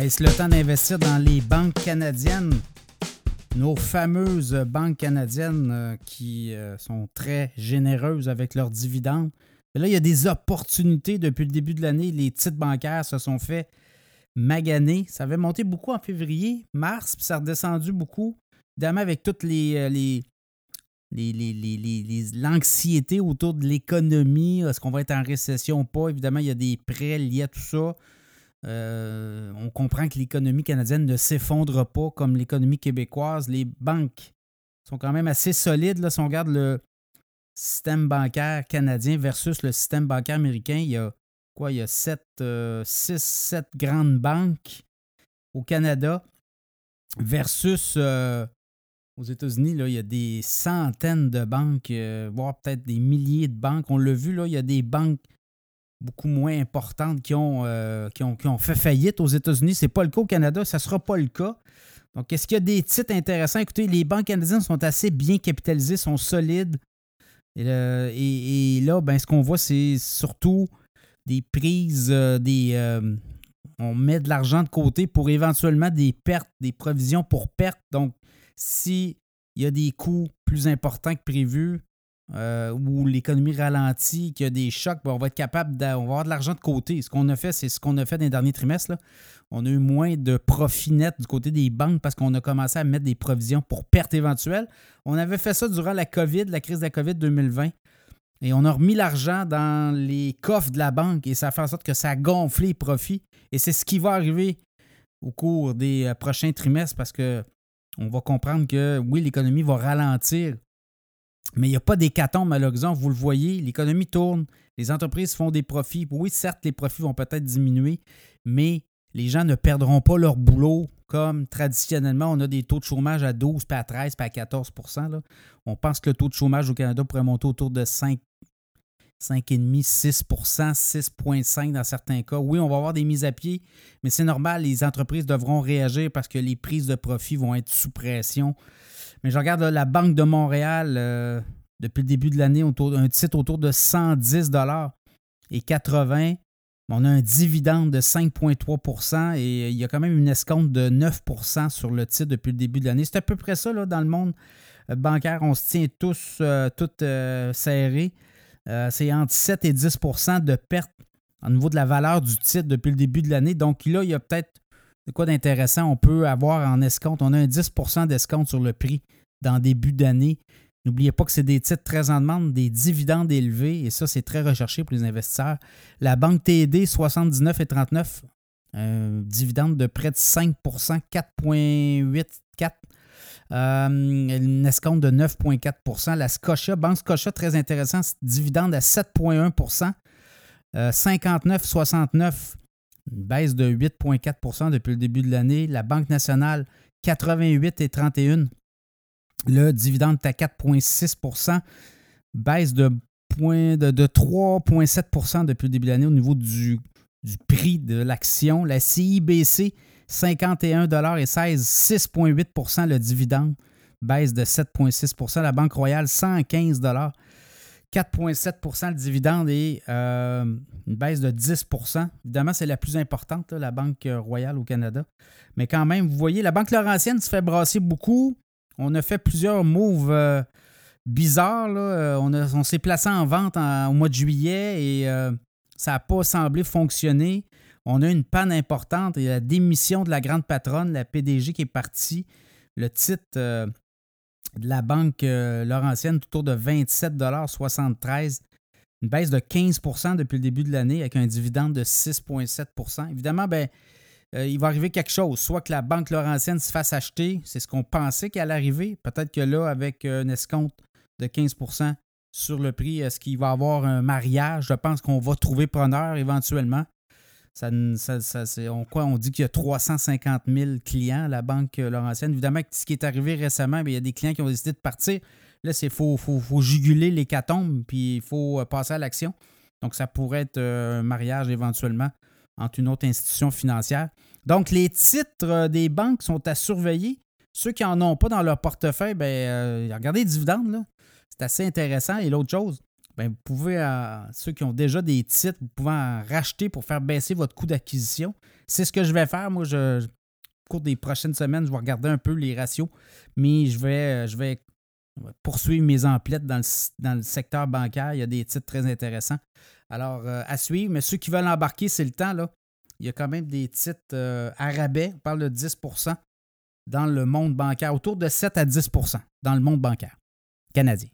Est-ce le temps d'investir dans les banques canadiennes? Nos fameuses banques canadiennes euh, qui euh, sont très généreuses avec leurs dividendes. là, il y a des opportunités depuis le début de l'année. Les titres bancaires se sont fait maganer. Ça avait monté beaucoup en février, mars, puis ça a redescendu beaucoup. Évidemment, avec toutes les, les, l'anxiété autour de l'économie, est-ce qu'on va être en récession ou pas? Évidemment, il y a des prêts liés à tout ça. Euh, on comprend que l'économie canadienne ne s'effondre pas comme l'économie québécoise. Les banques sont quand même assez solides. Là, si on regarde le système bancaire canadien versus le système bancaire américain, il y a quoi? Il y a 7, 6, 7 grandes banques au Canada versus euh, aux États-Unis, il y a des centaines de banques, euh, voire peut-être des milliers de banques. On l'a vu, là, il y a des banques beaucoup moins importantes qui ont, euh, qui ont, fait faillite aux États-Unis. Ce n'est pas le cas au Canada, ça ne sera pas le cas. Donc, est-ce qu'il y a des titres intéressants? Écoutez, les banques canadiennes sont assez bien capitalisées, sont solides. Et, là, ben, ce qu'on voit, c'est surtout des prises, euh, des. on met de l'argent de côté pour éventuellement des pertes, des provisions pour pertes. Donc, s'il y a des coûts plus importants que prévu, euh, ou l'économie ralentit, qu'il y a des chocs, ben, on va être capable d'avoir avoir de l'argent de côté. Ce qu'on a fait, c'est ce qu'on a fait dans les derniers trimestres. On a eu moins de profit net du côté des banques parce qu'on a commencé à mettre des provisions pour pertes éventuelles. On avait fait ça durant la COVID, la crise de la COVID 2020. Et on a remis l'argent dans les coffres de la banque et ça fait en sorte que ça a les profits. Et c'est ce qui va arriver au cours des euh, prochains trimestres parce que on va comprendre que oui, l'économie va ralentir, mais il n'y a pas d'hécatombe à l'horizon. Vous le voyez, l'économie tourne, les entreprises font des profits. Oui, certes, les profits vont peut-être diminuer, mais les gens ne perdront pas leur boulot comme traditionnellement, on a des taux de chômage à 12, puis à 13, puis à 14% On pense que le taux de chômage au Canada pourrait monter autour de 5 5,5, 6% 6,5 dans certains cas. Oui, on va avoir des mises à pied, mais c'est normal, les entreprises devront réagir parce que les prises de profit vont être sous pression. Mais je regarde la Banque de Montréal, euh, depuis le début de l'année, un titre autour de 110 et 80 on a un dividende de 5,3% et il y a quand même une escompte de 9% sur le titre depuis le début de l'année. C'est à peu près ça là, dans le monde euh, bancaire. On se tient tous, euh, serrés. Euh, c'est entre 7 et 10% de perte au niveau de la valeur du titre depuis le début de l'année. Donc là, il y a peut-être quoi d'intéressant. On peut avoir en escompte, on a un 10% d'escompte sur le prix dans début d'année. N'oubliez pas que c'est des titres très en demande, des dividendes élevés, et ça, c'est très recherché pour les investisseurs. La banque TD, 79 et 39, un dividende de près de 5% 4,84 euh, une escompte de 9,4% La Scotia, Banque Scotia, très intéressant, dividende à 7,1% 59,69 une baisse de 8,4% depuis le début de l'année. La Banque nationale, 88 et 31. Le dividende est à 4,6 baisse de, de, de 3,7% depuis le début de l'année au niveau du, du prix de l'action. La CIBC, 51,16 6,8% le dividende, baisse de 7,6% La Banque Royale, 115 4,7% le dividende et euh, une baisse de 10% Évidemment, c'est la plus importante, la Banque Royale au Canada. Mais quand même, vous voyez, la Banque Laurentienne se fait brasser beaucoup. On a fait plusieurs moves euh, bizarres. Euh, on, s'est placé en vente au mois de juillet et ça n'a pas semblé fonctionner on a une panne importante et la démission de la grande patronne, la PDG qui est partie. Le titre de la banque euh, Laurentienne autour de 27,73 une baisse de 15% depuis le début de l'année avec un dividende de 6,7% Évidemment, ben, euh, il va arriver quelque chose. Soit que la banque Laurentienne se fasse acheter, c'est ce qu'on pensait qu'elle allait arriver. Peut-être que là, avec un escompte de 15% sur le prix, est-ce qu'il va y avoir un mariage? Je pense qu'on va trouver preneur éventuellement. On, quoi, on dit qu'il y a 350 000 clients à la Banque Laurentienne. Évidemment, ce qui est arrivé récemment, il y a des clients qui ont décidé de partir. Là, il faut, faut, faut, juguler l'hécatombe, puis il faut euh, passer à l'action. Donc, ça pourrait être euh, un mariage éventuellement entre une autre institution financière. Donc, les titres euh, des banques sont à surveiller. Ceux qui n'en ont pas dans leur portefeuille, ben, regardez les dividendes. C'est assez intéressant. Et l'autre chose, ben, vous pouvez, euh, ceux qui ont déjà des titres, vous pouvez en racheter pour faire baisser votre coût d'acquisition. C'est ce que je vais faire. Moi, au cours des prochaines semaines, je vais regarder un peu les ratios, mais je vais, vais poursuivre mes emplettes dans le, secteur bancaire. Il y a des titres très intéressants. Alors, euh, à suivre. Mais ceux qui veulent embarquer, c'est le temps. Il y a quand même des titres euh, arabais. On parle de 10% dans le monde bancaire, autour de 7 à 10% dans le monde bancaire canadien.